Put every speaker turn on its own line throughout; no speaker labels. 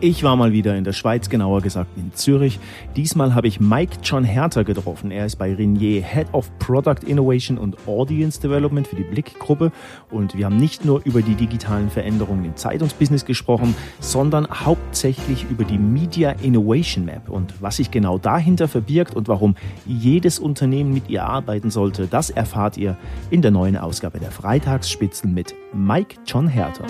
Ich war mal wieder in der Schweiz, genauer gesagt in Zürich. Diesmal habe ich Mike John Herter getroffen. Er ist bei Renier Head of Product Innovation und Audience Development für die Blick-Gruppe. Und wir haben nicht nur über die digitalen Veränderungen im Zeitungsbusiness gesprochen, sondern hauptsächlich über die Media Innovation Map und was sich genau dahinter verbirgt und warum jedes Unternehmen mit ihr arbeiten sollte. Das erfahrt ihr in der neuen Ausgabe der Freitagsspitzel mit Mike John Herter.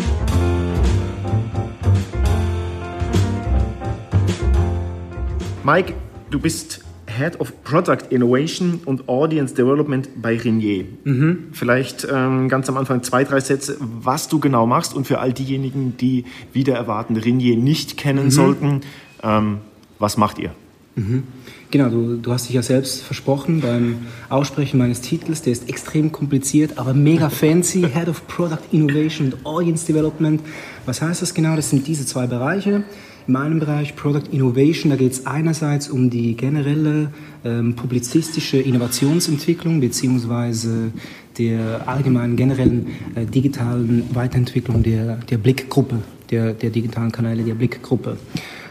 Mike, du bist Head of Product Innovation und Audience Development bei Renier. Mhm. Vielleicht ähm, ganz am Anfang zwei, drei Sätze, was du genau machst und für all diejenigen, die wieder erwarten, Renier nicht kennen mhm. sollten, ähm, was macht ihr?
Mhm. Genau, du, du hast dich ja selbst versprochen beim Aussprechen meines Titels, der ist extrem kompliziert, aber mega fancy, Head of Product Innovation und Audience Development. Was heißt das genau? Das sind diese zwei Bereiche. In meinem Bereich Product Innovation, da geht es einerseits um die generelle ähm, publizistische Innovationsentwicklung beziehungsweise der allgemeinen generellen äh, digitalen Weiterentwicklung der, der Blickgruppe, der, der digitalen Kanäle der Blickgruppe.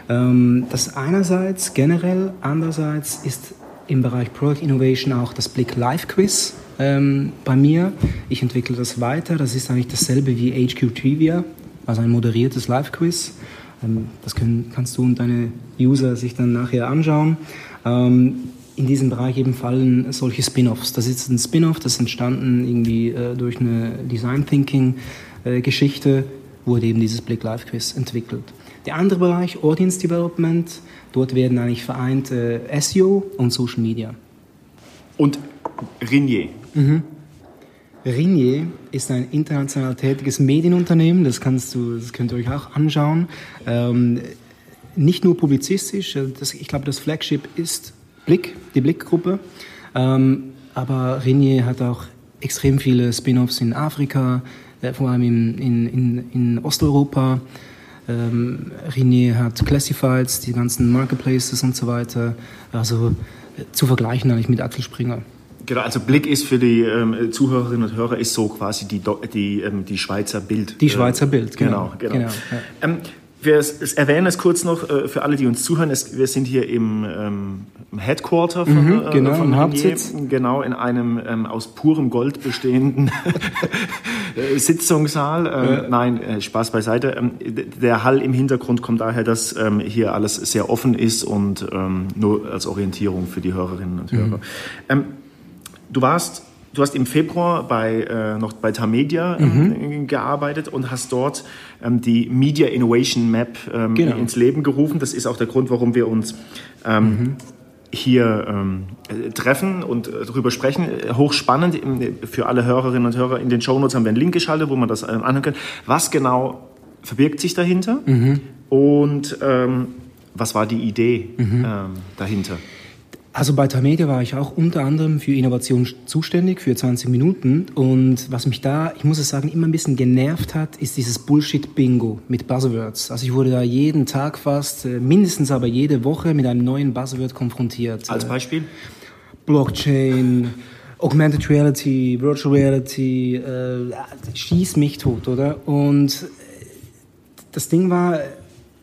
Ähm, das einerseits generell, andererseits ist im Bereich Product Innovation auch das Blick Live Quiz ähm, bei mir. Ich entwickle das weiter. Das ist eigentlich dasselbe wie HQ Trivia, also ein moderiertes Live Quiz. Ähm, das können, kannst du und deine User sich dann nachher anschauen. Ähm, in diesem Bereich eben fallen solche Spin-offs. Das ist ein Spin-off, das ist entstanden irgendwie äh, durch eine Design Thinking äh, Geschichte, wurde eben dieses Blick Live Quiz entwickelt. Der andere Bereich, Audience Development, dort werden eigentlich vereint äh, SEO und Social Media.
Und Rinier. Mhm.
Rinier ist ein international tätiges Medienunternehmen, das, kannst du, das könnt ihr euch auch anschauen. Ähm, nicht nur publizistisch, äh, das, ich glaube, das Flagship ist Blick, die Blickgruppe, ähm, aber Rinier hat auch extrem viele Spin-offs in Afrika, äh, vor allem in, in, in, in Osteuropa. Ähm, Rinier hat Classifieds, die ganzen Marketplaces und so weiter. Also äh, zu vergleichen eigentlich mit Axel Springer.
Genau, also Blick ist für die ähm, Zuhörerinnen und Hörer ist so quasi die, die, ähm, die Schweizer Bild.
Die Schweizer Bild,
genau. genau, genau. genau ja. ähm, wir erwähnen es kurz noch äh, für alle, die uns zuhören. Es, wir sind hier im, ähm, Headquarter von,
mhm, äh, genau, von
Hauptsitz. Genau, in einem ähm, aus purem Gold bestehenden äh, Sitzungssaal. Ähm, ja. Nein, äh, Spaß beiseite. Ähm, der Hall im Hintergrund kommt daher, dass ähm, hier alles sehr offen ist und nur als Orientierung für die Hörerinnen und Hörer. Mhm. Du warst Du hast im Februar bei, äh, noch bei Tamedia ähm, mhm. gearbeitet und hast dort ähm, die Media Innovation Map ähm, genau. ins Leben gerufen. Das ist auch der Grund, warum wir uns ähm, mhm. hier ähm, treffen und äh, darüber sprechen. Hochspannend für alle Hörerinnen und Hörer. In den Shownotes haben wir einen Link geschaltet, wo man das ähm, anhören kann. Was genau verbirgt sich dahinter? Mhm. Und was war die Idee mhm. dahinter?
Also bei Tamedia war ich auch unter anderem für Innovation zuständig, für 20 Minuten. Und was mich da, ich muss es sagen, immer ein bisschen genervt hat, ist dieses Bullshit-Bingo mit Buzzwords. Also ich wurde da jeden Tag fast, äh, mindestens aber jede Woche mit einem neuen Buzzword konfrontiert.
Als Beispiel?
Blockchain, Augmented Reality, Virtual Reality, äh, schieß mich tot, oder? Und das Ding war,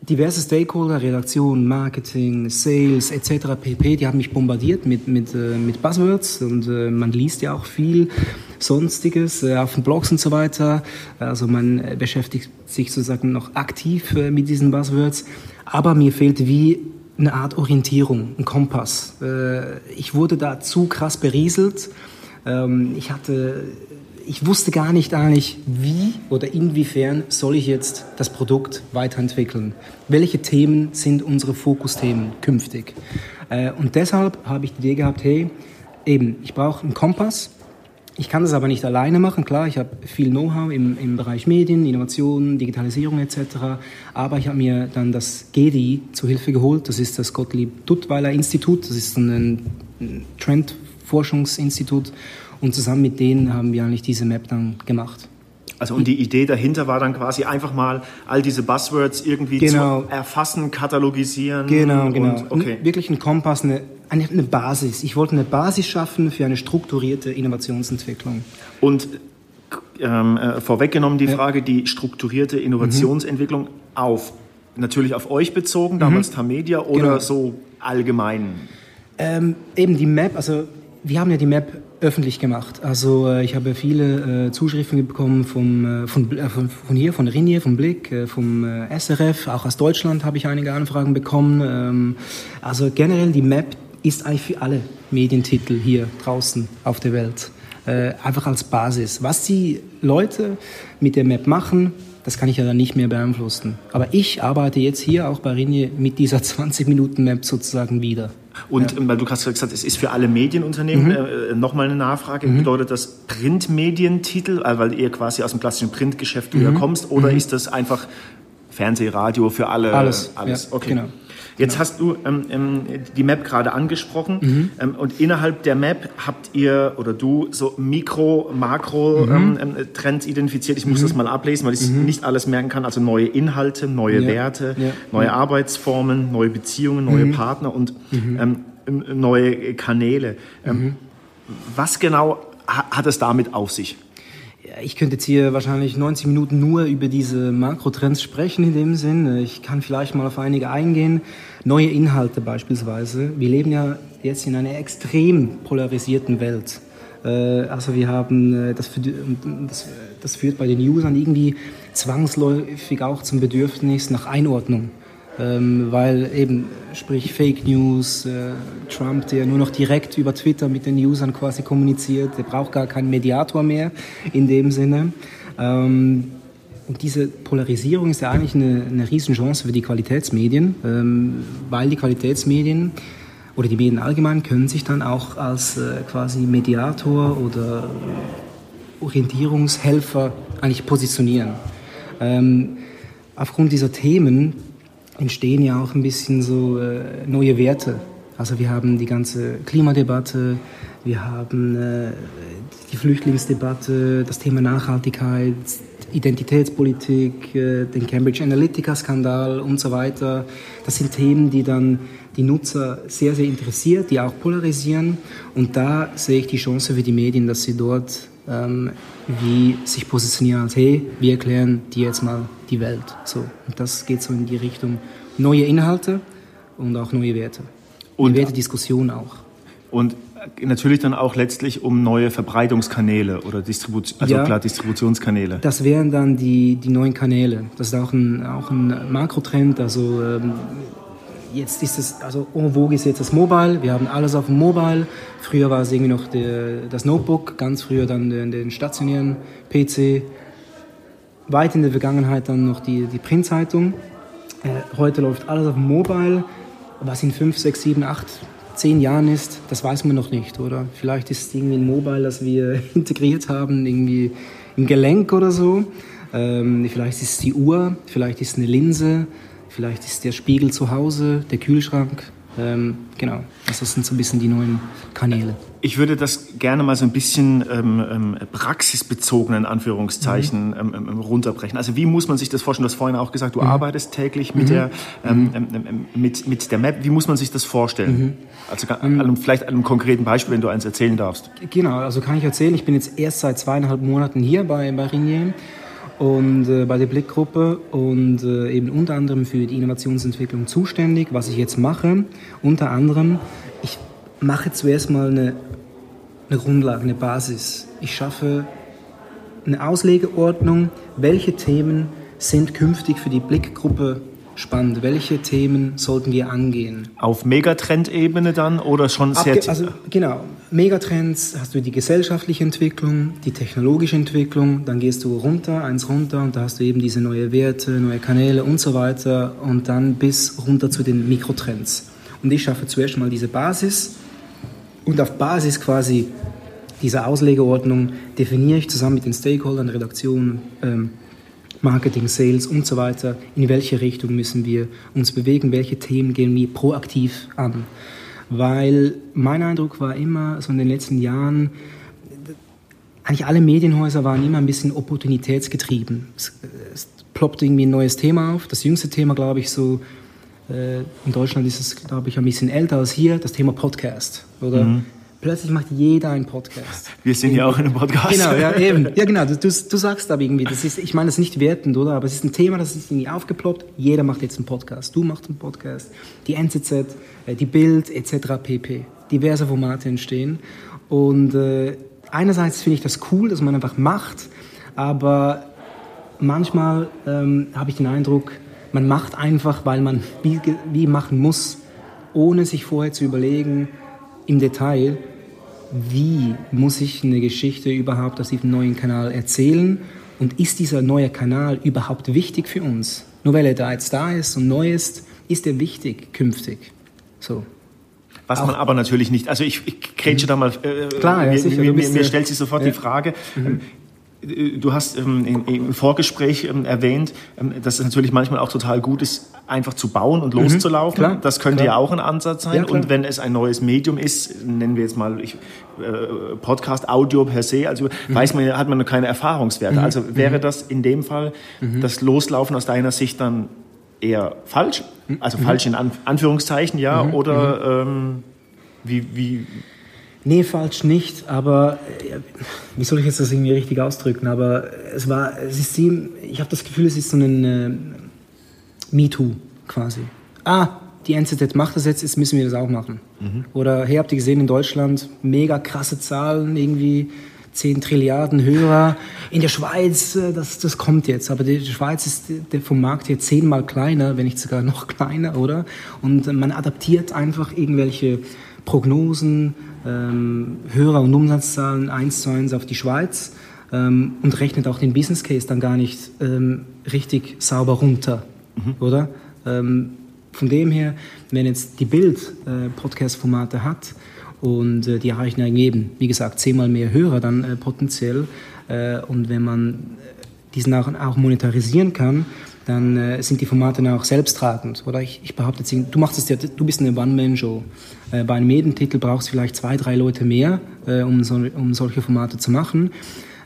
diverse Stakeholder, Redaktion, Marketing, Sales etc. pp. Die haben mich bombardiert mit, mit, äh, mit Buzzwords und äh, man liest ja auch viel Sonstiges äh, auf den Blogs und so weiter. Also man äh, beschäftigt sich sozusagen noch aktiv äh, mit diesen Buzzwords. Aber mir fehlt wie eine Art Orientierung, ein Kompass. Äh, ich wurde da zu krass berieselt. Ähm, ich hatte ich wusste gar nicht eigentlich, wie oder inwiefern soll ich jetzt das Produkt weiterentwickeln. Welche Themen sind unsere Fokusthemen künftig? Äh, und deshalb habe ich die Idee gehabt, hey, eben, ich brauche einen Kompass. Ich kann das aber nicht alleine machen, klar, ich habe viel Know-how im, im Bereich Medien, Innovation, Digitalisierung etc. Aber ich habe mir dann das GDI zu Hilfe geholt, das ist das Gottlieb Duttweiler Institut, das ist ein Trendforschungsinstitut und zusammen mit denen haben wir eigentlich diese Map dann gemacht.
Also und die Idee dahinter war dann quasi einfach mal all diese Buzzwords irgendwie genau. zu erfassen, katalogisieren.
Genau, genau. Und, okay. Wirklich ein Kompass, eine, eine Basis. Ich wollte eine Basis schaffen für eine strukturierte Innovationsentwicklung.
Und ähm, äh, vorweggenommen die ja. Frage, die strukturierte Innovationsentwicklung mhm. auf natürlich auf euch bezogen, damals mhm. Tamedia, oder genau. so allgemein?
Ähm, eben die Map, also wir haben ja die Map öffentlich gemacht. Also äh, ich habe viele äh, Zuschriften bekommen vom, äh, von, äh, von, von, hier, von Rinnier, vom Blick, äh, vom äh, SRF, auch aus Deutschland habe ich einige Anfragen bekommen. Ähm, also generell die Map ist eigentlich für alle Medientitel hier draußen auf der Welt. einfach als Basis. Was die Leute mit der Map machen, das kann ich ja dann nicht mehr beeinflussen. Aber ich arbeite jetzt hier auch bei Rinje mit dieser 20-Minuten-Map sozusagen wieder.
Und ja. weil du hast gesagt, es ist für alle Medienunternehmen mhm. äh, nochmal eine Nachfrage. Mhm. Bedeutet das Printmedientitel, äh, weil ihr quasi aus dem klassischen Printgeschäft mhm. kommst, oder mhm. ist das einfach Fernseh, Radio für alle?
Alles. alles. Ja, okay. Genau.
Jetzt hast du ähm, ähm, die Map gerade angesprochen mhm. ähm, und innerhalb der Map habt ihr oder du so Mikro-, Makro-Trends mhm. Ähm, ähm, identifiziert. Ich muss mhm. das mal ablesen, weil ich mhm. nicht alles merken kann. Also neue Inhalte, neue ja. Werte, ja. neue Arbeitsformen, neue Beziehungen, neue mhm. Partner und ähm, neue Kanäle. was genau hat es damit auf sich?
Ich könnte jetzt hier wahrscheinlich 90 Minuten nur über diese Makrotrends sprechen in dem Sinn. Ich kann vielleicht mal auf einige eingehen. Neue Inhalte beispielsweise. Wir leben ja jetzt in einer extrem polarisierten Welt. Äh, also wir haben, äh, das, das führt bei den Usern irgendwie zwangsläufig auch zum Bedürfnis nach Einordnung ähm, weil eben, sprich Fake News, äh, Trump, der nur noch direkt über Twitter mit den Usern quasi kommuniziert, der braucht gar keinen Mediator mehr in dem Sinne. Ähm, und diese Polarisierung ist ja eigentlich eine, eine Riesenchance für die Qualitätsmedien, ähm, weil die Qualitätsmedien oder die Medien allgemein können sich dann auch als äh, quasi Mediator oder Orientierungshelfer eigentlich positionieren. Ähm, aufgrund dieser Themen entstehen ja auch ein bisschen so äh, neue Werte. Also wir haben die ganze Klimadebatte, wir haben äh, die Flüchtlingsdebatte, das Thema Nachhaltigkeit, Identitätspolitik, äh, den Cambridge Analytica-Skandal und so weiter. Das sind Themen, die dann die Nutzer sehr, sehr interessiert, die auch polarisieren. Und da sehe ich die Chance für die Medien, dass sie dort ähm, wie sich positionieren als, hey, wir erklären dir jetzt mal die Welt. So. Und das geht so in die Richtung neue Inhalte und auch neue Werte. Und Wertediskussion auch.
Und natürlich dann auch letztlich um neue Verbreitungskanäle oder Distribu also ja, klar, Distributionskanäle.
Das wären dann die, die neuen Kanäle. Das ist auch ein, auch ein Makrotrend. Also ähm, jetzt ist es, also en vogue ist jetzt das Mobile. Wir haben alles auf dem Mobile. Früher war es irgendwie noch der, das Notebook, ganz früher dann den, den stationären PC. Weit in der Vergangenheit dann noch die, die Printzeitung. Äh, heute läuft alles auf dem Mobile. Was in 5, 6, 7, 8, 10 Jahren ist, das weiß man noch nicht, oder? Vielleicht ist es irgendwie ein Mobile, das wir integriert haben, irgendwie im Gelenk oder so. Ähm, vielleicht ist es die Uhr, vielleicht ist es eine Linse, Vielleicht ist der Spiegel zu Hause, der Kühlschrank. Ähm, genau, also das sind so ein bisschen die neuen Kanäle.
Ich würde das gerne mal so ein bisschen ähm, ähm praxisbezogen in Anführungszeichen mhm. Ähm, ähm, runterbrechen. Also wie muss man sich das vorstellen? Du hast vorhin auch gesagt, du mhm. arbeitest täglich mit, mhm. der, mhm. mit, mit der Map. Wie muss man sich das vorstellen? Mhm. Also an, vielleicht an einem konkreten Beispiel, wenn du eins erzählen darfst.
Genau, also kann ich erzählen. Ich bin jetzt erst seit zweieinhalb Monaten hier bei, bei Ringier und äh, bei der Blickgruppe und äh, eben unter anderem für die Innovationsentwicklung zuständig. Was ich jetzt mache, unter anderem, ich mache zuerst mal eine, eine Grundlage, eine Basis. Ich schaffe eine Auslegeordnung, welche Themen sind künftig für die Blickgruppe spannend. Welche Themen sollten wir angehen?
Auf Megatrend-Ebene dann oder schon sehr...
Abge also genau, Megatrends hast du die gesellschaftliche Entwicklung, die technologische Entwicklung, dann gehst du runter, eins runter und da hast du eben diese neue Werte, neue Kanäle und so weiter und dann bis runter zu den Mikrotrends. Und ich schaffe zuerst mal diese Basis und auf Basis quasi dieser Auslegeordnung definiere ich zusammen mit den Stakeholdern, Redaktionen, ähm, Marketing, Sales und so weiter, in welche Richtung müssen wir uns bewegen, welche Themen gehen wir proaktiv an. Weil mein Eindruck war immer, so in den letzten Jahren, eigentlich alle Medienhäuser waren immer ein bisschen opportunitätsgetrieben. Es, es ploppt irgendwie ein neues Thema auf. Das jüngste Thema, glaube ich, so äh, in Deutschland ist es, glaube ich, ein bisschen älter als hier, das Thema Podcast. Oder mhm Plötzlich macht jeder einen Podcast.
Wir sind ja auch in einem Podcast.
Genau, ja, eben. Ja, genau. Du, du, du sagst aber irgendwie, das ist, ich meine, das ist nicht wertend, oder? Aber es ist ein Thema, das ist irgendwie aufgeploppt. Jeder macht jetzt einen Podcast. Du machst einen Podcast. Die NZZ, äh, die Bild, etc. pp. Diverse Formate entstehen. Und äh, einerseits finde ich das cool, dass man einfach macht, aber manchmal ähm, habe ich den Eindruck, man macht einfach, weil man wie, wie machen muss, ohne sich vorher zu überlegen, im Detail, wie muss ich eine Geschichte überhaupt aus diesem neuen Kanal erzählen und ist dieser neue Kanal überhaupt wichtig für uns? Nur weil er da jetzt da ist und neu ist, ist er wichtig künftig. So.
Was Auch man aber natürlich nicht, also ich, ich grätsche da mal, äh,
Klar, ja,
mir,
sicher,
mir, mir, mir stellt sich sofort
ja.
die Frage,
Mhm.
Du hast ähm, im, Vorgespräch ähm, erwähnt, ähm, dass es natürlich manchmal auch total gut ist, einfach zu bauen und loszulaufen.
Mhm. klar,
das könnte
klar.
ja auch ein Ansatz sein.
Ja,
und wenn es ein neues Medium ist, nennen wir jetzt mal ich, äh, Podcast, Audio per se, also
Mhm.
weiß man, hat man noch keine Erfahrungswerte. Also wäre das in dem Fall
Mhm.
das Loslaufen aus deiner Sicht dann eher falsch?
Mhm.
Also falsch in An Anführungszeichen, ja? Oder wie, wie,
Nee, falsch nicht, aber äh, wie soll ich jetzt das irgendwie richtig ausdrücken? Aber es war, es ist sie, ich habe das Gefühl, es ist so ein äh, MeToo quasi. Ah, die NZZ macht das jetzt, jetzt müssen wir das auch machen. Oder hey, habt ihr gesehen in Deutschland, mega krasse Zahlen, irgendwie 10 Trilliarden Hörer. In der Schweiz, äh, das, das kommt jetzt, aber die Schweiz ist vom Markt her zehnmal kleiner, wenn nicht sogar noch kleiner, oder? Und man adaptiert einfach irgendwelche Prognosen, ähm, Hörer- und Umsatzzahlen eins zu eins auf die Schweiz ähm, und rechnet auch den Business Case dann gar nicht ähm, richtig sauber runter, oder? Ähm, von dem her, wenn jetzt die Bild äh, Podcast-Formate hat und äh, die erreichen ja eben, wie gesagt, zehnmal mehr Hörer dann äh, potenziell äh, und wenn man diesen auch, auch monetarisieren kann, dann äh, sind die Formate dann auch selbsttragend. Oder ich, ich behaupte jetzt, du machst es ja, du bist eine One-Man-Show. Äh, bei einem Medientitel brauchst du vielleicht zwei, drei Leute mehr, äh, um, so, um solche Formate zu machen.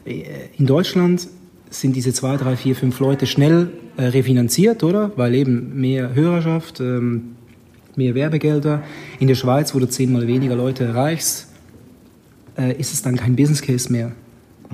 Äh, in Deutschland sind diese zwei, drei, vier, fünf Leute schnell äh, refinanziert, oder? Weil eben mehr Hörerschaft, ähm, mehr Werbegelder. In der Schweiz, wo du zehnmal weniger Leute erreichst, äh, ist es dann kein Business Case mehr,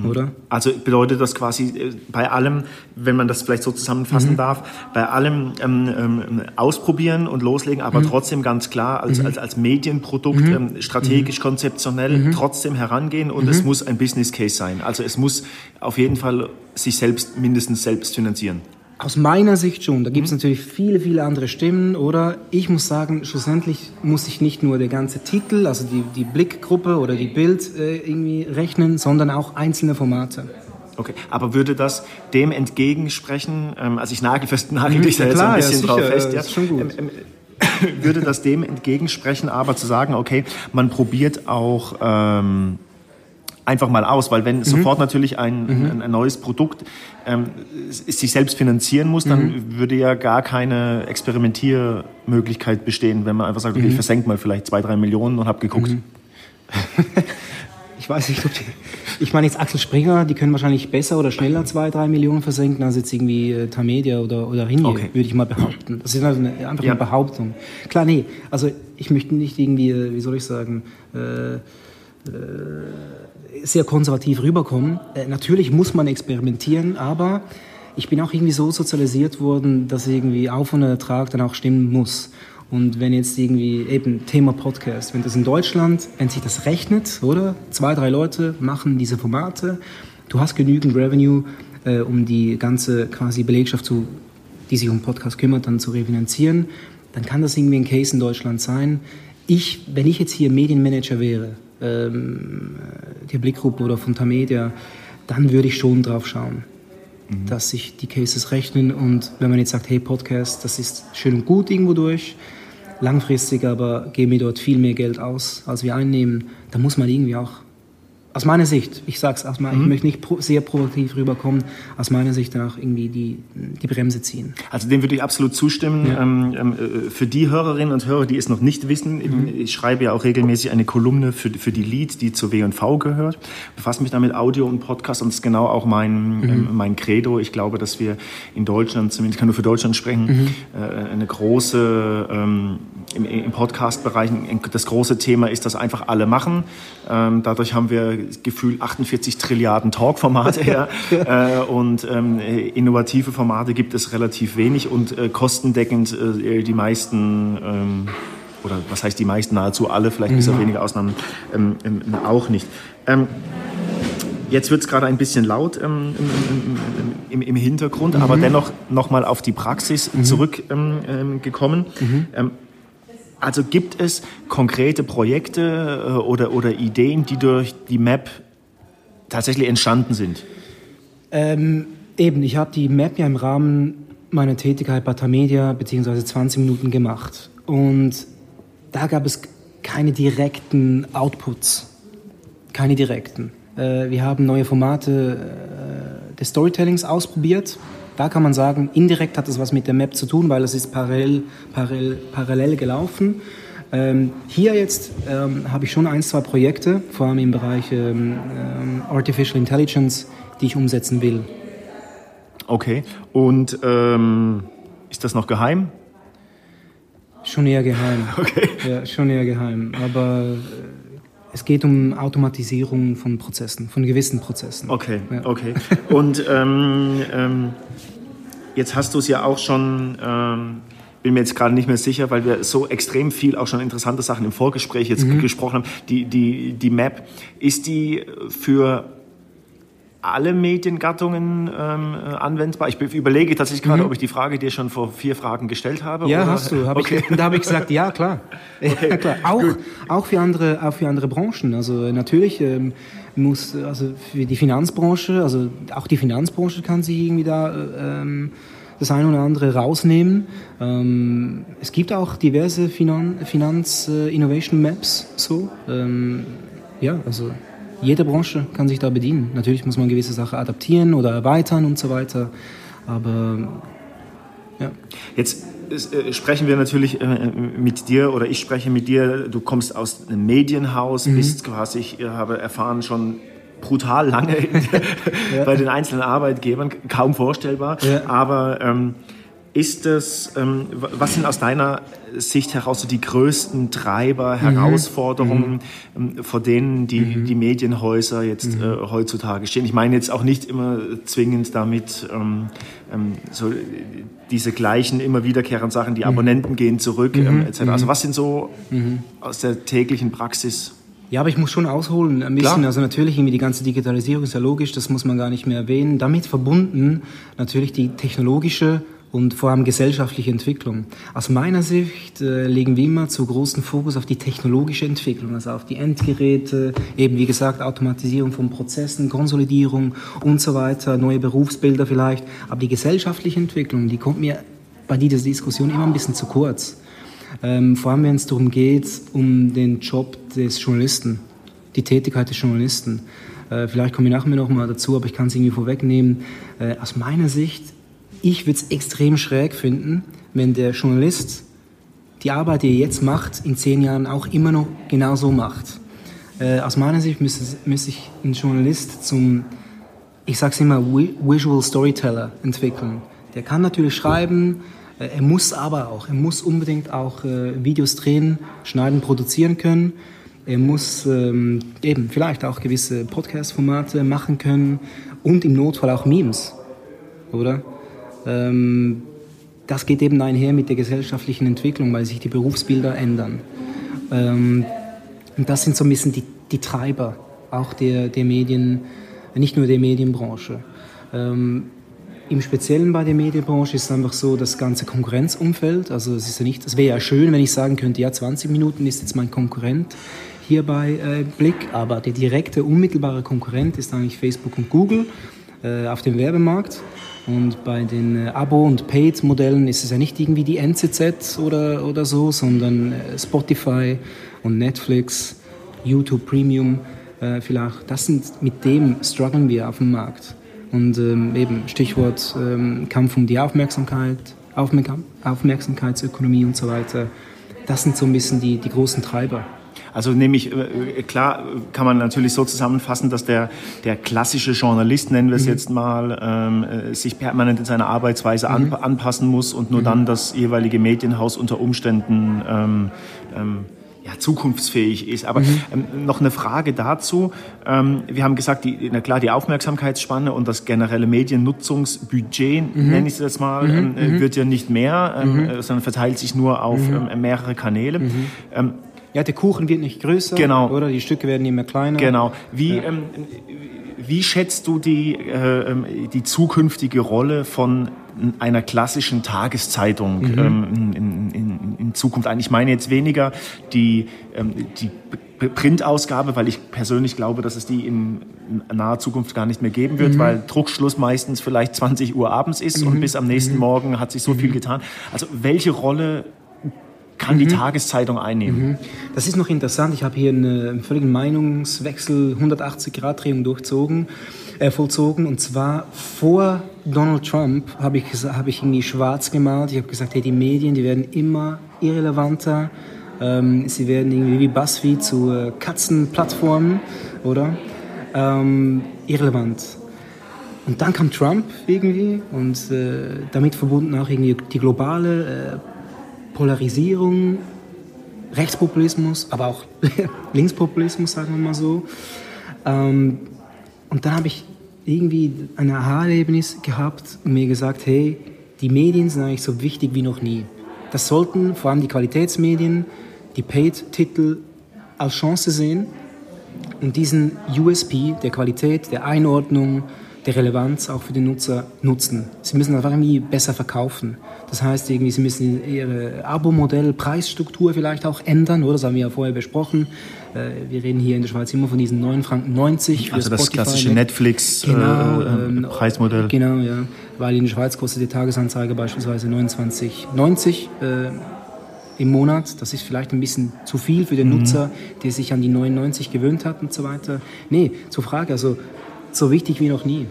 oder?
Also bedeutet das quasi äh, bei allem, wenn man das vielleicht so zusammenfassen
Mhm.
darf, bei allem ähm, ähm, ausprobieren und loslegen, aber
Mhm.
trotzdem ganz klar als, als, als Medienprodukt ähm, strategisch, konzeptionell
Mhm.
trotzdem herangehen und es muss ein Business Case sein. Also es muss auf jeden Fall sich selbst mindestens selbst finanzieren.
Aus meiner Sicht schon. Da gibt es natürlich viele, viele andere Stimmen. Oder ich muss sagen, schlussendlich muss ich nicht nur der ganze Titel, also die, die Blickgruppe oder die Bild äh, irgendwie rechnen, sondern auch einzelne Formate.
Okay, aber würde das dem entgegensprechen, ähm, also ich nagel, fest, nagel dich da
Ja,
jetzt ein
ja,
bisschen
sicher,
drauf fest, ja.
ist schon gut.
Ähm, ähm, würde das dem entgegensprechen, aber zu sagen, okay, man probiert auch ähm, einfach mal aus, weil
Mhm.
wenn sofort natürlich ein, ein, ein neues Produkt ähm, sich selbst finanzieren muss, dann
Mhm.
würde ja gar keine Experimentiermöglichkeit bestehen, wenn man einfach sagt, okay,
Mhm.
ich versenke mal vielleicht zwei, drei Millionen und habe geguckt.
Ich weiß nicht, ob die, ich meine jetzt Axel Springer, die können wahrscheinlich besser oder schneller zwei, drei Millionen versenken als jetzt irgendwie äh, Tamedia oder, oder Ringier,
Okay.
würde ich mal behaupten. Das ist also eine, einfach
Ja.
eine Behauptung. Klar, nee, also ich möchte nicht irgendwie, äh, wie soll ich sagen, äh, sehr konservativ rüberkommen. Äh, natürlich muss man experimentieren, aber ich bin auch irgendwie so sozialisiert worden, dass irgendwie Auf- und Ertrag dann auch stimmen muss. Und wenn jetzt irgendwie eben Thema Podcast, wenn das in Deutschland, wenn sich das rechnet, oder? Zwei, drei Leute machen diese Formate, du hast genügend Revenue, äh, um die ganze quasi Belegschaft zu, die sich um Podcast kümmert, dann zu refinanzieren, dann kann das irgendwie ein Case in Deutschland sein. Ich, wenn ich jetzt hier Medienmanager wäre, ähm, der Blickgruppe oder von Tamedia, dann würde ich schon drauf schauen, dass sich die Cases rechnen. Und wenn man jetzt sagt, hey Podcast, das ist schön und gut irgendwo durch, langfristig aber geben wir dort viel mehr Geld aus, als wir einnehmen, dann muss man irgendwie auch, aus meiner Sicht, ich sag's aus meiner, ich möchte nicht pro, sehr provokativ rüberkommen, aus meiner Sicht dann auch irgendwie die, die Bremse ziehen.
Also dem würde ich absolut zustimmen. Ähm, ähm, äh, für die Hörerinnen und Hörer, die es noch nicht wissen,
Mhm.
ich schreibe ja auch regelmäßig eine Kolumne für, für die Lead, die zur W&V gehört. Befasse mich damit Audio und Podcast und das ist genau auch mein,
Mhm.
ähm, mein Credo. Ich glaube, dass wir in Deutschland, zumindest kann nur für Deutschland sprechen,
Mhm.
äh, eine große ähm, im, im Podcast-Bereich das große Thema ist, dass einfach alle machen. Ähm, dadurch haben wir Gefühl 48 Trilliarden Talk-Formate her äh, und ähm, innovative Formate gibt es relativ wenig und äh, kostendeckend äh, die meisten ähm, oder was heißt die meisten, nahezu alle, vielleicht mhm. bis auf wenige Ausnahmen ähm, ähm, auch nicht. Ähm, Jetzt wird es gerade ein bisschen laut ähm, im, im, im, Hintergrund, mhm. aber dennoch nochmal auf die Praxis mhm. zurückgekommen. Ähm, mhm. ähm, also gibt es konkrete Projekte äh, oder, oder Ideen, die durch die Map tatsächlich entstanden sind?
Ähm, eben, ich habe die Map ja im Rahmen meiner Tätigkeit bei Tamedia bzw. 20 Minuten gemacht. Und da gab es keine direkten Outputs. Keine direkten. Äh, wir haben neue Formate äh, des Storytellings ausprobiert. Da kann man sagen, indirekt hat das was mit der Map zu tun, weil es ist parallel, parallel, parallel gelaufen. Ähm, hier jetzt ähm, habe ich schon ein, zwei Projekte, vor allem im Bereich ähm, ähm Artificial Intelligence, die ich umsetzen will.
Okay, und ähm, ist das noch geheim?
Schon eher geheim. Okay. Ja, schon eher geheim. Aber es geht um Automatisierung von Prozessen, von gewissen Prozessen.
Okay, ja. okay. Und ähm, ähm, jetzt hast du es ja auch schon, ähm, bin mir jetzt gerade nicht mehr sicher, weil wir so extrem viel auch schon interessante Sachen im Vorgespräch jetzt mhm. gesprochen haben. Die, die, die Map, ist die für alle Mediengattungen ähm, äh, anwendbar? Ich überlege tatsächlich gerade, mhm. ob ich die Frage dir schon vor vier Fragen gestellt habe.
Ja, oder? hast du. Hab okay. ich, da habe ich gesagt, ja, klar. Okay. Ja, klar. Auch, auch, für andere, auch für andere Branchen. Also natürlich ähm, muss, also für die Finanzbranche, also auch die Finanzbranche kann sich irgendwie da ähm, das eine oder andere rausnehmen. Ähm, es gibt auch diverse Finan Finanz-Innovation-Maps, äh, so. Ähm, ja, also jede Branche kann sich da bedienen. Natürlich muss man gewisse Sachen adaptieren oder erweitern und so weiter. Aber
ja. Jetzt äh, sprechen wir natürlich äh, mit dir oder ich spreche mit dir. Du kommst aus einem Medienhaus, mhm. bist quasi, ich habe erfahren, schon brutal lange ja. bei den einzelnen Arbeitgebern, kaum vorstellbar. Ja. Aber ähm, ist es, ähm, was sind aus deiner Sicht heraus so die größten Treiber, mhm. Herausforderungen, mhm. ähm, vor denen die, mhm. die Medienhäuser jetzt mhm. äh, heutzutage stehen? Ich meine jetzt auch nicht immer zwingend damit ähm, ähm so diese gleichen, immer wiederkehrenden Sachen, die mhm. Abonnenten gehen zurück, ähm, etc. Also was sind so aus der täglichen Praxis?
Ja, aber ich muss schon ausholen ein bisschen. Klar. Also natürlich irgendwie die ganze Digitalisierung ist ja logisch, das muss man gar nicht mehr erwähnen. Damit verbunden natürlich die technologische und vor allem gesellschaftliche Entwicklung. Aus meiner Sicht äh, legen wir immer zu großen Fokus auf die technologische Entwicklung, also auf die Endgeräte, eben wie gesagt Automatisierung von Prozessen, Konsolidierung und so weiter, neue Berufsbilder vielleicht. Aber die gesellschaftliche Entwicklung, die kommt mir bei dieser Diskussion immer ein bisschen zu kurz. Ähm, vor allem wenn es darum geht, um den Job des Journalisten, die Tätigkeit des Journalisten. Äh, vielleicht komme ich nachher noch mal dazu, aber ich kann es irgendwie vorwegnehmen. Äh, aus meiner Sicht ich würde es extrem schräg finden, wenn der Journalist die Arbeit, die er jetzt macht, in zehn Jahren auch immer noch genau so macht. Äh, aus meiner Sicht müsste, müsste ich einen Journalist zum, ich sage es immer, Visual Storyteller entwickeln. Der kann natürlich schreiben, äh, er muss aber auch, er muss unbedingt auch äh, Videos drehen, schneiden, produzieren können. Er muss ähm, eben vielleicht auch gewisse Podcast-Formate machen können und im Notfall auch Memes, oder? Ähm, das geht eben einher mit der gesellschaftlichen Entwicklung, weil sich die Berufsbilder ändern. Ähm, und das sind so ein bisschen die, die Treiber auch der, der Medien, nicht nur der Medienbranche. Ähm, Im Speziellen bei der Medienbranche ist es einfach so das ganze Konkurrenzumfeld. Also es ist ja nicht, es wäre ja schön, wenn ich sagen könnte, ja 20 Minuten ist jetzt mein Konkurrent hier bei äh, Blick, aber der direkte, unmittelbare Konkurrent ist eigentlich Facebook und Google äh, auf dem Werbemarkt. Und bei den äh, Abo- und Paid-Modellen ist es ja nicht irgendwie die NZZ oder, oder so, sondern äh, Spotify und Netflix, YouTube Premium äh, vielleicht. Das sind, mit dem strugglen wir auf dem Markt. Und ähm, eben Stichwort ähm, Kampf um die Aufmerksamkeit, Aufmerksam Aufmerksamkeitsökonomie und so weiter. Das sind so ein bisschen die, die großen Treiber.
Also nämlich, äh, klar kann man natürlich so zusammenfassen, dass der, der klassische Journalist, nennen wir es mhm. jetzt mal, ähm, äh, sich permanent in seiner Arbeitsweise mhm. an, anpassen muss und nur mhm. dann das jeweilige Medienhaus unter Umständen ähm, ähm, ja, zukunftsfähig ist. Aber mhm. ähm, noch eine Frage dazu. Ähm, wir haben gesagt, die, na klar, die Aufmerksamkeitsspanne und das generelle Mediennutzungsbudget, mhm. nenne ich es jetzt mal, mhm. ähm, äh, mhm. wird ja nicht mehr, ähm, mhm. äh, sondern verteilt sich nur auf ähm, mehrere Kanäle.
Ähm, ja, der Kuchen wird nicht größer,
genau.
oder? Die Stücke werden immer kleiner.
Genau. Wie, ja. wie schätzt du die, äh, die zukünftige Rolle von einer klassischen Tageszeitung mhm. ähm, in, in, in, Zukunft ein. Ich meine jetzt weniger die, ähm, die Printausgabe, weil ich persönlich glaube, dass es die in naher Zukunft gar nicht mehr geben wird, mhm. weil Druckschluss meistens vielleicht 20 Uhr abends ist mhm. und bis am nächsten mhm. Morgen hat sich so viel mhm. getan. Also welche Rolle kann die mhm. Tageszeitung einnehmen?
Mhm. Das ist noch interessant. Ich habe hier einen völligen Meinungswechsel, 180-Grad-Drehung durchzogen äh, vollzogen. Und zwar vor Donald Trump habe ich, hab ich irgendwie schwarz gemalt. Ich habe gesagt, hey, die Medien, die werden immer irrelevanter. Ähm, sie werden irgendwie wie BuzzFeed zu äh, Katzenplattformen, oder? Ähm, irrelevant. Und dann kam Trump irgendwie und äh, damit verbunden auch irgendwie die globale äh, Polarisierung, Rechtspopulismus, aber auch Linkspopulismus, sagen wir mal so. Ähm, und dann habe ich irgendwie ein Aha-Erlebnis gehabt und mir gesagt, hey, die Medien sind eigentlich so wichtig wie noch nie. Das sollten vor allem die Qualitätsmedien, die Paid-Titel als Chance sehen und diesen USP der Qualität, der Einordnung, der Relevanz auch für den Nutzer nutzen. Sie müssen einfach irgendwie besser verkaufen. Das heißt, irgendwie, sie müssen ihre Abo-Modell, Preisstruktur vielleicht auch ändern, oder? Das haben wir ja vorher besprochen. Äh, wir reden hier in der Schweiz immer von diesen 9 Franken 90
für Also das Spotify, klassische Netflix-Preismodell.
Genau, äh, ähm, genau, ja. Weil in der Schweiz kostet die Tagesanzeige beispielsweise 29,90 äh, im Monat. Das ist vielleicht ein bisschen zu viel für den mhm. Nutzer, der sich an die 99 gewöhnt hat und so weiter. Nee, zur Frage, also so wichtig wie noch nie.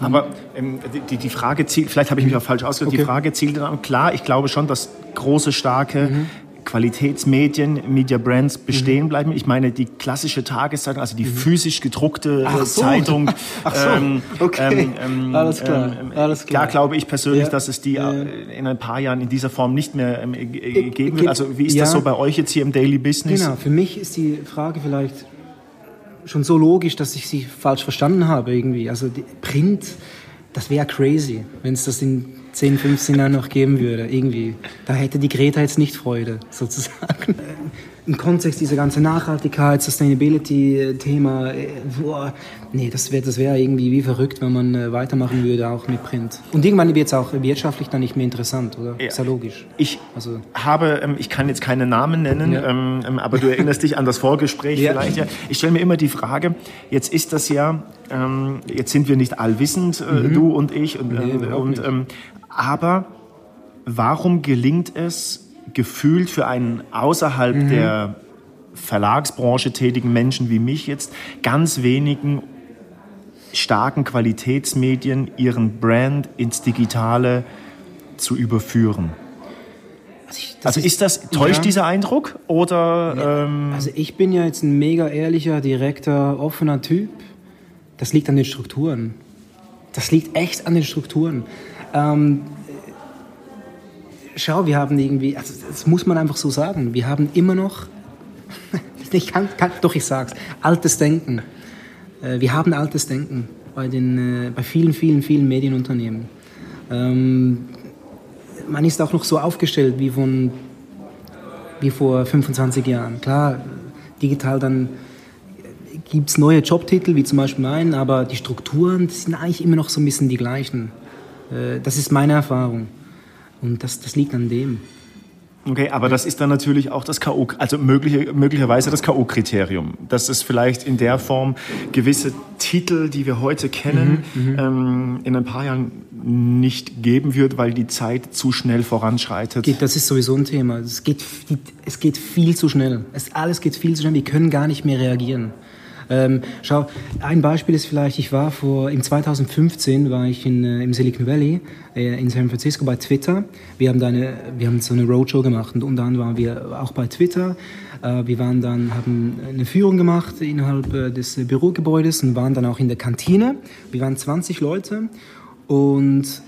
Aber ähm, die, die, Frage zielt, vielleicht habe ich mich auch falsch ausgedrückt, okay. die Frage zielt dann, klar, ich glaube schon, dass große, starke mhm. Qualitätsmedien, Media Brands bestehen mhm. bleiben. Ich meine, die klassische Tageszeitung, also die mhm. physisch gedruckte Ach so. Zeitung.
Ach so, ähm, okay. Ähm, ähm, Alles klar.
Ähm, Alles klar. Da glaube ich persönlich, ja. dass es die ja. in ein paar Jahren in dieser Form nicht mehr ähm, geben wird. Also wie ist ja. das so bei euch jetzt hier im Daily Business?
Genau, für mich ist die Frage vielleicht schon so logisch, dass ich sie falsch verstanden habe irgendwie. Also Print, das wäre crazy, wenn es das in 10, 15 Jahren noch geben würde. Irgendwie. Da hätte die Greta jetzt nicht Freude, sozusagen im Kontext dieser ganzen Nachhaltigkeit, Sustainability-Thema, äh, boah, nee, das wäre das wär irgendwie wie verrückt, wenn man äh, weitermachen würde, auch mit Print. Und irgendwann wird es auch wirtschaftlich dann nicht mehr interessant, oder? Ja. Ist ja logisch.
Ich also. habe, ähm, ich kann jetzt keine Namen nennen, ja. ähm, ähm aber du erinnerst dich an das Vorgespräch ja. vielleicht. Ja. Ich stelle mir immer die Frage, jetzt ist das ja, ähm, jetzt sind wir nicht allwissend, äh, mhm. du und ich, und, nee, äh, und ähm, aber warum gelingt es, gefühlt für einen außerhalb mhm. der Verlagsbranche tätigen Menschen wie mich jetzt ganz wenigen starken Qualitätsmedien ihren Brand ins Digitale zu überführen. Also, ich, also ist, ist, das täuscht ja. dieser Eindruck oder?
Ja, ähm also ich bin ja jetzt ein mega ehrlicher, direkter, offener Typ. Das liegt an den Strukturen. Das liegt echt an den Strukturen. Ähm, schau, wir haben irgendwie, also das muss man einfach so sagen, wir haben immer noch, ich kann, kann, doch ich sag's, altes Denken. Äh, wir haben altes Denken bei, den, äh, bei vielen, vielen, vielen Medienunternehmen. Ähm, man ist auch noch so aufgestellt wie, von, wie vor 25 Jahren. Klar, digital dann gibt es neue Jobtitel, wie zum Beispiel meinen, aber die Strukturen sind eigentlich immer noch so ein bisschen die gleichen. Äh, das ist meine Erfahrung. Und das, das liegt an dem.
Okay, aber das ist dann natürlich auch das K.O., also mögliche, möglicherweise das K.O.-Kriterium, dass es vielleicht in der Form gewisse Titel, die wir heute kennen, mhm, mhm, ähm, in ein paar Jahren nicht geben wird, weil die Zeit zu schnell voranschreitet.
Das ist sowieso ein Thema. Es geht, es geht viel zu schnell. Es, alles geht viel zu schnell. Wir können gar nicht mehr reagieren. Ähm, schau, ein Beispiel ist vielleicht, ich war vor, im 2015 war ich in, äh, im Silicon Valley äh, in San Francisco bei Twitter. Wir haben, da eine, wir haben so eine Roadshow gemacht und anderem waren wir auch bei Twitter. Äh, wir waren dann, haben eine Führung gemacht innerhalb äh, des Bürogebäudes und waren dann auch in der Kantine. Wir waren 20 Leute und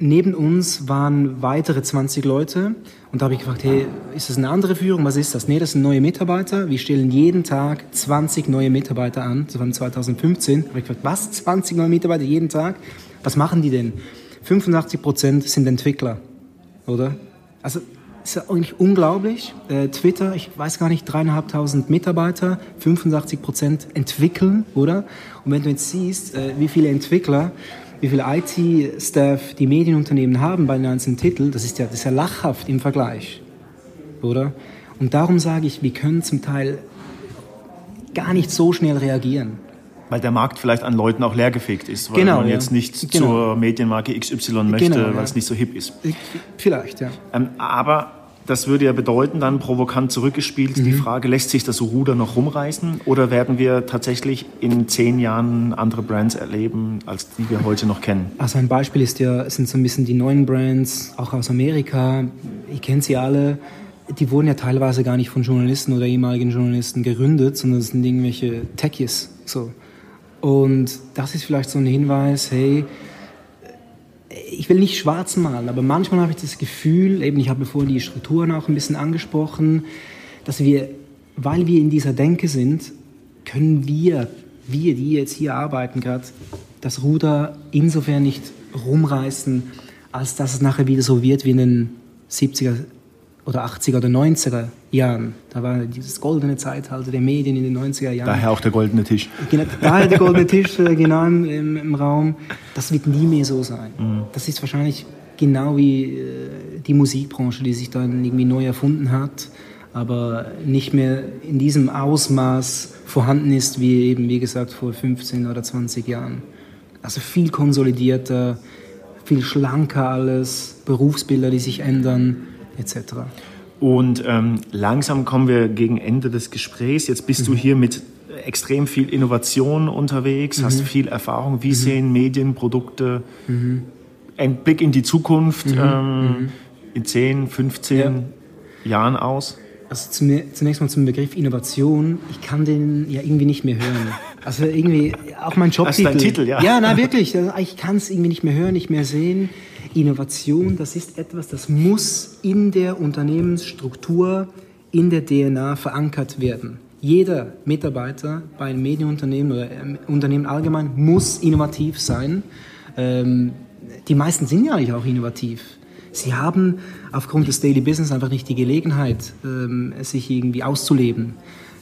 neben uns waren weitere 20 Leute und da habe ich gefragt, hey, ist das eine andere Führung? Was ist das? Nee, das sind neue Mitarbeiter. Wir stellen jeden Tag 20 neue Mitarbeiter an. Das war 2015. Da habe ich gefragt, was? 20 neue Mitarbeiter jeden Tag? Was machen die denn? 85 Prozent sind Entwickler, oder? Also ist ja eigentlich unglaublich. Äh, Twitter, ich weiß gar nicht, dreieinhalbtausend Mitarbeiter, 85 Prozent entwickeln, oder? Und wenn du jetzt siehst, äh, wie viele Entwickler wie viel IT-Staff die Medienunternehmen haben bei den einzelnen Titeln, das ist ja, das ist ja lachhaft im Vergleich, oder? Und darum sage ich, wir können zum Teil gar nicht so schnell reagieren.
Weil der Markt vielleicht an Leuten auch leergefegt ist, weil genau, man ja. jetzt nicht genau. zur Medienmarke XY möchte, genau, weil ja. es nicht so hip ist.
Vielleicht, ja.
Ähm, aber das würde ja bedeuten, dann provokant zurückgespielt, mhm. die Frage, lässt sich das Ruder noch rumreißen oder werden wir tatsächlich in zehn Jahren andere Brands erleben, als die wir heute noch kennen?
Also ein Beispiel ist ja, sind so ein bisschen die neuen Brands, auch aus Amerika. Ich kenne sie alle. Die wurden ja teilweise gar nicht von Journalisten oder ehemaligen Journalisten gegründet, sondern es sind irgendwelche Techies. So. Und das ist vielleicht so ein Hinweis, hey, ich will nicht schwarz malen, aber manchmal habe ich das Gefühl, eben ich habe vorhin die Strukturen auch ein bisschen angesprochen, dass wir, weil wir in dieser Denke sind, können wir, wir, die jetzt hier arbeiten gerade, das Ruder insofern nicht rumreißen, als dass es nachher wieder so wird wie in den 70er, oder 80er oder 90er Jahren. Da war dieses goldene Zeitalter der Medien in den 90er Jahren.
Daher auch der goldene Tisch.
Genau, daher der goldene Tisch genau im, im, Raum. Das wird nie mehr so sein. Mhm. Das ist wahrscheinlich genau wie äh, die Musikbranche, die sich dann irgendwie neu erfunden hat, aber nicht mehr in diesem Ausmaß vorhanden ist, wie eben, wie gesagt, vor 15 oder 20 Jahren. Also viel konsolidierter, viel schlanker alles, Berufsbilder, die sich ändern etc.
Und ähm, langsam kommen wir gegen Ende des Gesprächs. Jetzt bist mhm. du hier mit extrem viel Innovation unterwegs, mhm. hast viel Erfahrung. Wie mhm. sehen Medienprodukte, mhm. ein Blick in die Zukunft mhm. ähm, mhm. in 10, 15 ja. Jahren aus?
Also zunächst mal zum Begriff Innovation. Ich kann den ja irgendwie nicht mehr hören. Also irgendwie, auch mein Jobtitel.
Das ist dein Titel, ja.
Ja, nein, wirklich. Also ich kann es irgendwie nicht mehr hören, nicht mehr sehen. Innovation, das ist etwas, das muss in der Unternehmensstruktur, in der DNA verankert werden. Jeder Mitarbeiter bei einem Medienunternehmen oder einem Unternehmen allgemein muss innovativ sein. Ähm, die meisten sind ja eigentlich auch innovativ. Sie haben aufgrund des Daily Business einfach nicht die Gelegenheit, ähm, sich irgendwie auszuleben.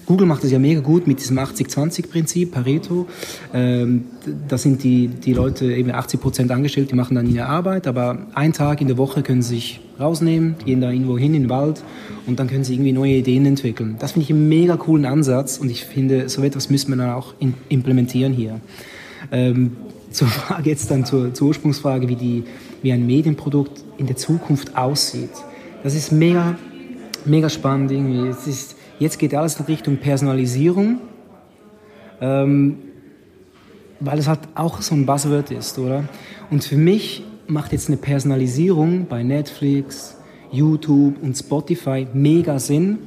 Google macht es ja mega gut mit diesem 80-20-Prinzip, Pareto. Ähm, da sind die, die Leute eben 80 Prozent angestellt, die machen dann ihre Arbeit, aber einen Tag in der Woche können sie sich rausnehmen, gehen da irgendwo hin in den Wald und dann können sie irgendwie neue Ideen entwickeln. Das finde ich einen mega coolen Ansatz und ich finde, so etwas müssen wir dann auch in, implementieren hier. Ähm, zur Frage jetzt dann zur, zur Ursprungsfrage, wie, die, wie ein Medienprodukt in der Zukunft aussieht. Das ist mega, mega spannend irgendwie. Es ist, Jetzt geht alles in Richtung Personalisierung, ähm, weil es halt auch so ein Buzzword ist, oder? Und für mich macht jetzt eine Personalisierung bei Netflix, YouTube und Spotify mega Sinn.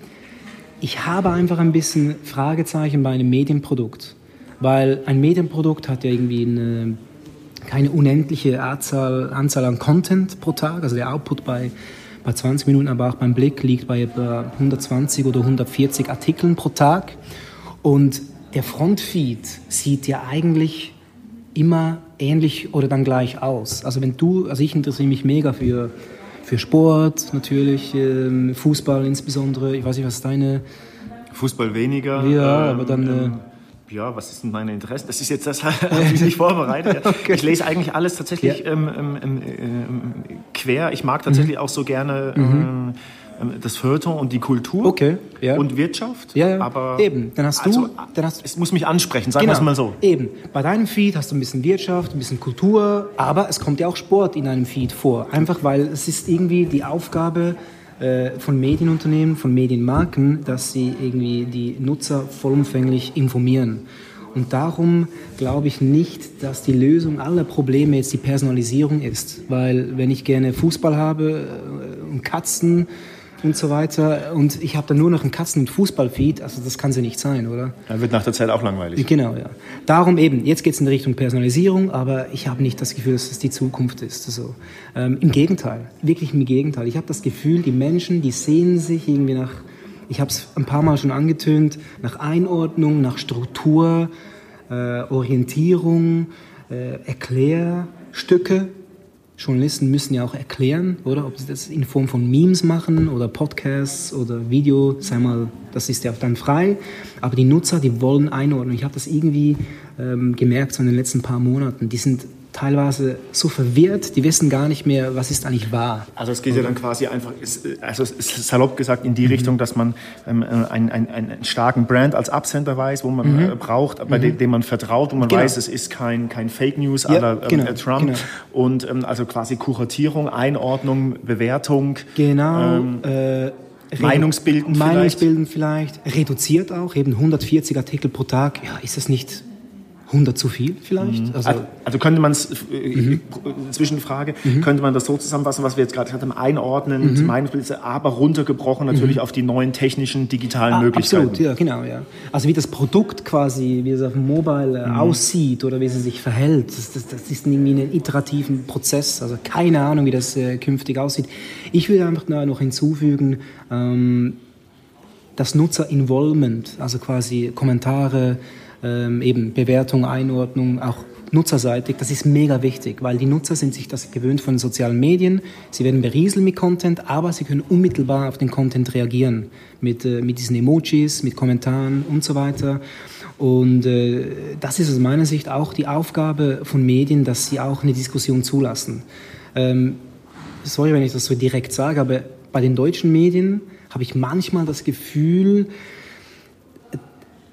Ich habe einfach ein bisschen Fragezeichen bei einem Medienprodukt, weil ein Medienprodukt hat ja irgendwie eine, keine unendliche Anzahl, Anzahl an Content pro Tag, also der Output bei bei 20 Minuten, aber auch beim Blick liegt bei etwa 120 oder 140 Artikeln pro Tag. Und der Frontfeed sieht ja eigentlich immer ähnlich oder dann gleich aus. Also wenn du, also ich interessiere mich mega für, für Sport natürlich, ähm, Fußball insbesondere. Ich weiß nicht, was deine...
Fußball weniger.
Ja, ähm, aber dann... Äh,
ja, was ist denn meine Interessen? Das ist jetzt das, habe ich nicht vorbereitet. okay. Ich lese eigentlich alles tatsächlich ja. ähm, ähm, ähm, quer. Ich mag tatsächlich mhm. auch so gerne mhm. Ähm, ähm, das Feuilleton und die Kultur
okay, ja.
und Wirtschaft.
Ja, ja. Aber eben, dann hast du, also,
dann hast, es muss mich ansprechen, sagen
genau,
wir es mal so.
Eben, bei deinem Feed hast du ein bisschen Wirtschaft, ein bisschen Kultur, aber es kommt ja auch Sport in deinem Feed vor, einfach weil es ist irgendwie die Aufgabe von Medienunternehmen, von Medienmarken, dass sie irgendwie die Nutzer vollumfänglich informieren. Und darum glaube ich nicht, dass die Lösung aller Probleme jetzt die Personalisierung ist. Weil wenn ich gerne Fußball habe äh, und Katzen und so weiter und ich habe dann nur noch einen Katzen- und Fußballfeed, also das kann sie nicht sein, oder?
Dann wird nach der Zeit auch langweilig.
Genau, ja. Darum eben, jetzt geht es in Richtung Personalisierung, aber ich habe nicht das Gefühl, dass das die Zukunft ist. Also, ähm, Im Gegenteil, wirklich im Gegenteil. Ich habe das Gefühl, die Menschen, die sehen sich irgendwie nach ich habe es ein paar Mal schon angetönt, nach Einordnung, nach Struktur, äh, Orientierung, äh, Erklärstücke. Journalisten müssen ja auch erklären, oder? Ob sie das in Form von Memes machen oder Podcasts oder Video, sei mal, das ist ja dann frei. Aber die Nutzer, die wollen einordnen. Ich habe das irgendwie ähm, gemerkt so in den letzten paar Monaten. Die sind teilweise so verwirrt, die wissen gar nicht mehr, was ist eigentlich wahr.
Also es geht ja dann quasi einfach, also salopp gesagt in die mhm. Richtung, dass man ähm, einen, einen, einen, starken Brand als Absender weiß, wo man mhm. äh, braucht, bei mhm. dem, man vertraut, wo man genau. weiß, es ist kein, kein Fake News ja, aller ähm, genau. Trump. Genau. Und ähm, also quasi Kuratierung, Einordnung, Bewertung.
Genau. Ähm,
äh, Meinungsbilden
vielleicht. Meinungsbilden vielleicht. Reduziert auch, eben 140 Artikel pro Tag. Ja, ist das nicht 100 zu viel vielleicht?
Mhm. Also, also, könnte man es, äh, mhm. Zwischenfrage, mhm. könnte man das so zusammenfassen, was wir jetzt gerade hatten, einordnen, mhm. Meinungsbilder, aber runtergebrochen natürlich mhm. auf die neuen technischen, digitalen ah, Möglichkeiten.
Absolut, ja, genau, ja. Also wie das Produkt quasi, wie es auf dem Mobile äh, mhm. aussieht oder wie es sich verhält, das, das, das ist irgendwie ein iterativen Prozess, also keine Ahnung, wie das äh, künftig aussieht. Ich würde einfach noch hinzufügen, ähm, das Nutzer-Involvement, also quasi Kommentare, ähm, eben Bewertung, Einordnung, auch nutzerseitig, das ist mega wichtig, weil die Nutzer sind sich das gewöhnt von sozialen Medien. Sie werden berieseln mit Content, aber sie können unmittelbar auf den Content reagieren mit, äh, mit diesen Emojis, mit Kommentaren und so weiter. Und äh, das ist aus meiner Sicht auch die Aufgabe von Medien, dass sie auch eine Diskussion zulassen. Ähm, sorry, wenn ich das so direkt sage, aber bei den deutschen Medien habe ich manchmal das Gefühl,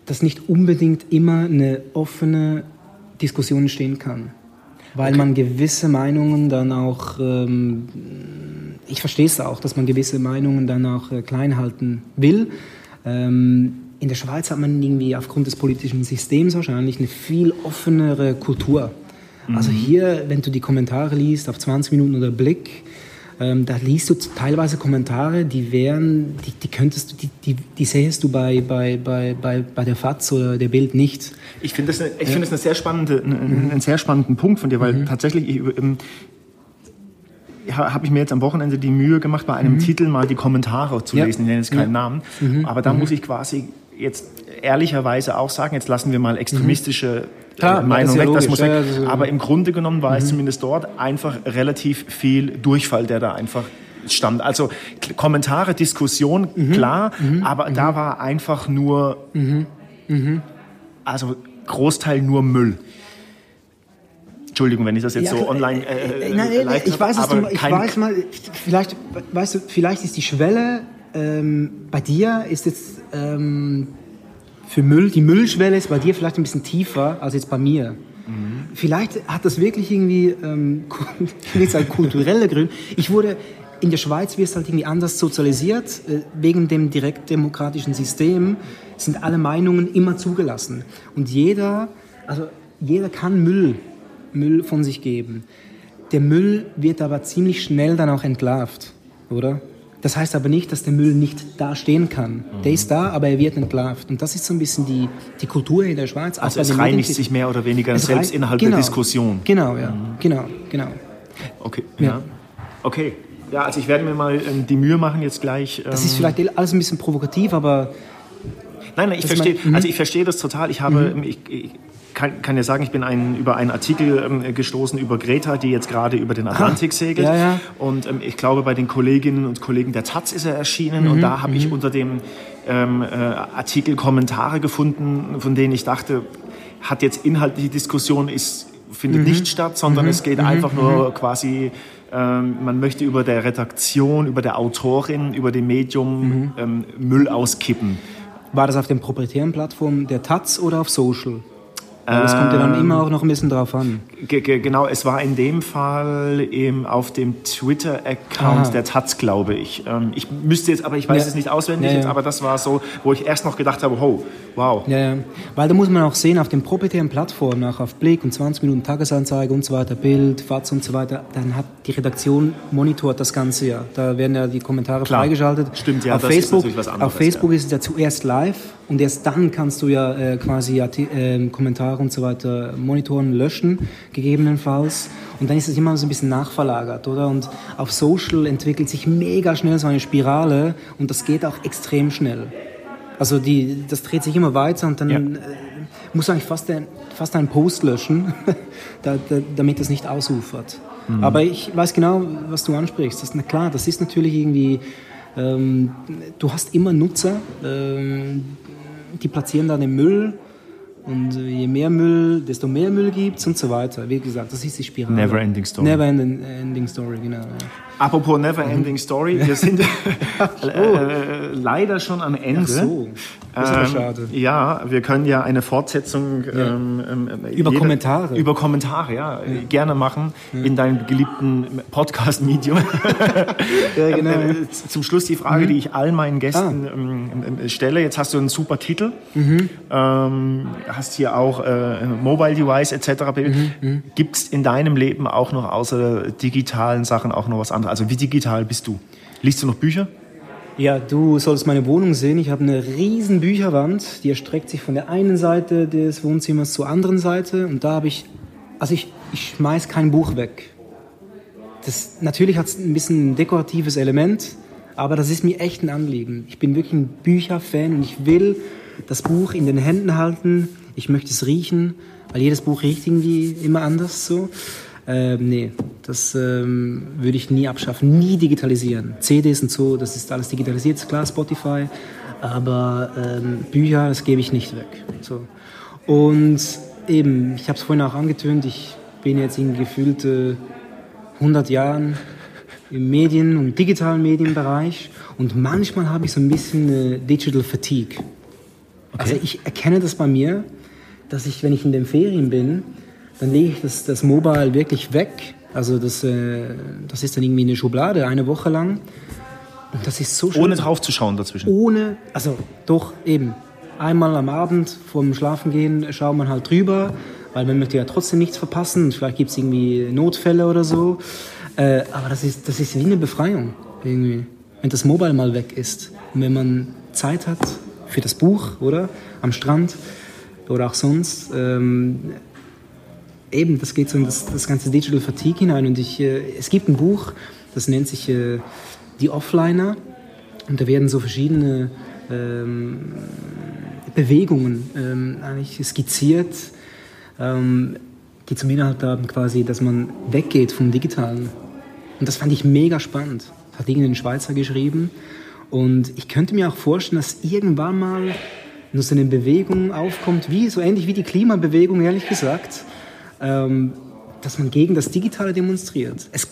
dass nicht unbedingt immer eine offene Diskussion entstehen kann. Weil okay. man gewisse Meinungen dann auch, ähm, ich verstehe es auch, dass man gewisse Meinungen dann auch äh, klein halten will. Ähm, in der Schweiz hat man irgendwie aufgrund des politischen Systems wahrscheinlich eine viel offenere Kultur. Also mhm. Also hier, wenn du die Kommentare liest auf 20 Minuten oder Blick, ähm, da liest du teilweise Kommentare, die wären, die, die könntest du, die, die, die sähest du bei, bei, bei, bei, bei der FAZ oder der Bild nicht.
Ich finde das, ich finde das eine sehr spannende, einen, einen, sehr spannenden Punkt von dir, weil mhm. tatsächlich ich, ähm, habe ich mir jetzt am Wochenende die Mühe gemacht, bei einem mhm. Titel mal die Kommentare zu lesen. Ich nenne jetzt keinen ja. Namen, mhm. aber da mhm. muss ich quasi jetzt ehrlicherweise auch sagen, jetzt lassen wir mal extremistische Klar, äh, Meinung weg, das muss weg. Ja, aber im Grunde genommen war mhm. es zumindest dort einfach relativ viel Durchfall, der da einfach stand. Also Kommentare, Diskussion, mhm. klar, mhm. aber da mhm. war einfach nur, mhm. Mhm. also Großteil nur Müll. Entschuldigung, wenn ich das jetzt ja, so online
äh, äh, nein, nein, ich weiß es, du, ich weiß mal, vielleicht, weißt du, vielleicht ist die Schwelle ähm, bei dir ist jetzt ähm, für Müll, die Müllschwelle ist bei dir vielleicht ein bisschen tiefer als jetzt bei mir. Mhm. Vielleicht hat das wirklich irgendwie, ähm, ich will nicht sagen kulturelle Gründe. Ich wurde, in der Schweiz wirst halt irgendwie anders sozialisiert. Äh, wegen dem direktdemokratischen System sind alle Meinungen immer zugelassen. Und jeder, also jeder kann Müll, Müll von sich geben. Der Müll wird aber ziemlich schnell dann auch entlarvt, oder? Das heißt aber nicht, dass der Müll nicht da stehen kann. Mhm. Der ist da, aber er wird entlarvt. Und das ist so ein bisschen die, die Kultur in der Schweiz.
Also es reinigt sich mehr oder weniger selbst innerhalb
genau,
der Diskussion.
Genau, ja. Mhm. Genau, genau.
Okay, ja. ja. Okay. Ja, also ich werde mir mal ähm, die Mühe machen, jetzt gleich.
Ähm, das ist vielleicht alles ein bisschen provokativ, aber.
Nein, nein, ich verstehe, mhm. also ich verstehe das total. Ich habe, mhm. ich, ich, kann, kann ja sagen, ich bin ein, über einen Artikel ähm, gestoßen über Greta, die jetzt gerade über den Atlantik ah, segelt. Ja, ja. Und ähm, ich glaube, bei den Kolleginnen und Kollegen der Taz ist er erschienen. Mhm, und da habe ich mhm. unter dem ähm, äh, Artikel Kommentare gefunden, von denen ich dachte, hat jetzt inhaltliche Diskussion ist, findet mhm. nicht statt, sondern mhm. es geht mhm. einfach nur mhm. quasi ähm, man möchte über der Redaktion, über der Autorin, über dem Medium ähm, Müll auskippen.
War das auf den proprietären Plattformen der Taz oder auf Social? Weil das kommt ja dann immer auch noch ein bisschen drauf an.
Ge genau, es war in dem Fall eben auf dem Twitter-Account der Taz, glaube ich. Ähm, ich müsste jetzt, aber ich weiß
Ja.
es nicht auswendig
Ja,
jetzt,
ja.
aber das war so, wo ich erst noch gedacht habe, oh, wow.
Ja, ja. Weil da muss man auch sehen, auf den proprietären Plattformen, auch auf Blick und 20 Minuten Tagesanzeige und so weiter, Bild, Fatz und so weiter, dann hat die Redaktion monitort das Ganze ja. Da werden ja die Kommentare
Klar.
freigeschaltet.
Stimmt, ja,
auf
das ist
Facebook,
natürlich was anderes,
Auf Facebook ist es ja zuerst live und erst dann kannst du ja äh, quasi äh, Kommentare und so weiter monitoren, löschen, gegebenenfalls. Und dann ist es immer so ein bisschen nachverlagert, oder? Und auf Social entwickelt sich mega schnell so eine Spirale und das geht auch extrem schnell. Also die, das dreht sich immer weiter und dann
Ja.
äh, musst du eigentlich fast, ein, fast einen Post löschen, da, da, damit es nicht ausufert. Aber ich weiß genau, was du ansprichst. Das, na klar, das ist natürlich irgendwie, ähm, du hast immer Nutzer, ähm, die platzieren da den Müll und je mehr Müll, desto mehr Müll gibt und so weiter. Wie gesagt, das ist die Spirale.
Never ending story.
Never ending, ending story, genau. Ja.
Apropos Never Ending Story, wir sind äh, leider schon am Ende.
Ach so, das ist aber schade.
Ja, wir können ja eine Fortsetzung ähm, ähm,
Über
jeder-
Kommentare.
Über Kommentare, ja, gerne machen in deinem geliebten Podcast-Medium.
Ja, genau.
Ähm, äh, zum Schluss die Frage, die ich all meinen Gästen ähm, ähm, stelle. Jetzt hast du einen super Titel, ähm, hast hier auch äh, Mobile Device etc. Gibt es in deinem Leben auch noch außer digitalen Sachen auch noch was anderes? Also wie digital bist du? Liest du noch Bücher?
Ja, du sollst meine Wohnung sehen. Ich habe eine riesen Bücherwand, die erstreckt sich von der einen Seite des Wohnzimmers zur anderen Seite. Und da habe ich, also ich, ich schmeiß kein Buch weg. Das, natürlich hat es ein bisschen ein dekoratives Element, aber das ist mir echt ein Anliegen. Ich bin wirklich ein Bücherfan und ich will das Buch in den Händen halten. Ich möchte es riechen, weil jedes Buch riecht irgendwie immer anders so. Ähm, nee, das ähm, würde ich nie abschaffen, nie digitalisieren. CDs und so, das ist alles digitalisiert, klar, Spotify, aber ähm, Bücher, das gebe ich nicht weg. So. Und eben, ich habe es vorhin auch angetönt, ich bin jetzt in gefühlte 100 Jahren im Medien- und digitalen Medienbereich und manchmal habe ich so ein bisschen äh, Digital Fatigue. Also ich erkenne das bei mir, dass ich, wenn ich in den Ferien bin, dann lege ich das, das Mobile wirklich weg. Also das, äh, das ist dann irgendwie in der Schublade eine Woche lang. Und das ist so schön.
Ohne drauf zu schauen dazwischen.
Ohne, also doch eben. Einmal am Abend vorm Schlafengehen schaut man halt drüber, weil man möchte ja trotzdem nichts verpassen. Vielleicht gibt es irgendwie Notfälle oder so. Äh, aber das ist, das ist wie eine Befreiung irgendwie, wenn das Mobile mal weg ist. Und wenn man Zeit hat für das Buch, oder? Am Strand oder auch sonst. Ähm, eben, das geht so in das, das ganze Digital Fatigue hinein. Und ich, äh, es gibt ein Buch, das nennt sich äh, Die Offliner. Und da werden so verschiedene ähm, Bewegungen ähm, eigentlich skizziert, ähm, die zum Inhalt haben quasi, dass man weggeht vom Digitalen. Und das fand ich mega spannend. Das hat irgendein Schweizer geschrieben. Und ich könnte mir auch vorstellen, dass irgendwann mal nur so eine Bewegung aufkommt, wie, so ähnlich wie die Klimabewegung, ehrlich gesagt, ähm, dass man gegen das Digitale demonstriert. Es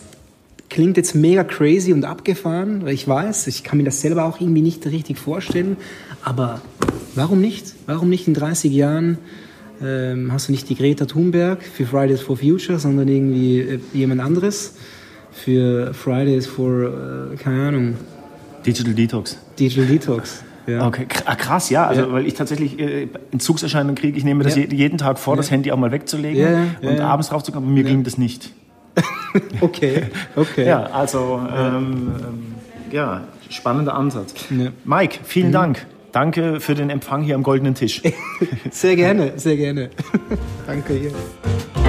klingt jetzt mega crazy und abgefahren, ich weiß, ich kann mir das selber auch irgendwie nicht richtig vorstellen, aber warum nicht? Warum nicht in 30 Jahren ähm, hast du nicht die Greta Thunberg für Fridays for Future, sondern irgendwie äh, jemand anderes für Fridays for, äh, keine Ahnung,
Digital Detox.
Digital Detox. Ja.
Okay, ah, krass, ja. Also,
Ja.
weil ich tatsächlich äh, Entzugserscheinungen kriege. Ich nehme mir das
Ja.
je- jeden Tag vor, das Handy auch mal wegzulegen und abends draufzukommen. Aber mir ging das nicht.
Okay, okay.
Ja, also, ähm, ähm, ja, spannender Ansatz. Mike, vielen Dank. Danke für den Empfang hier am goldenen Tisch.
Sehr gerne, sehr gerne. Danke hier.